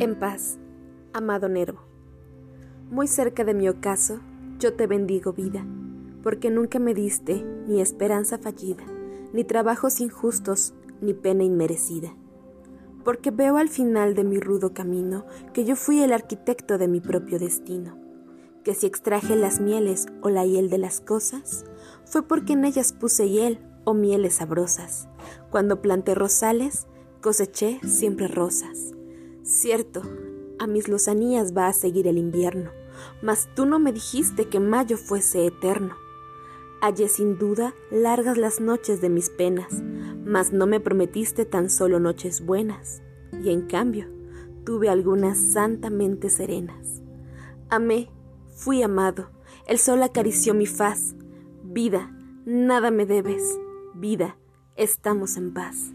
En paz, amado Nervo. Muy cerca de mi ocaso, yo te bendigo vida, porque nunca me diste ni esperanza fallida, ni trabajos injustos, ni pena inmerecida. Porque veo al final de mi rudo camino que yo fui el arquitecto de mi propio destino, que si extraje las mieles o la hiel de las cosas, fue porque en ellas puse hiel o mieles sabrosas. Cuando planté rosales, coseché siempre rosas Cierto, a mis lozanías va a seguir el invierno, mas tú no me dijiste que mayo fuese eterno. Hallé sin duda largas las noches de mis penas, mas no me prometiste tan solo noches buenas, y en cambio tuve algunas santamente serenas. Amé, fui amado, el sol acarició mi faz. Vida, nada me debes, vida, estamos en paz.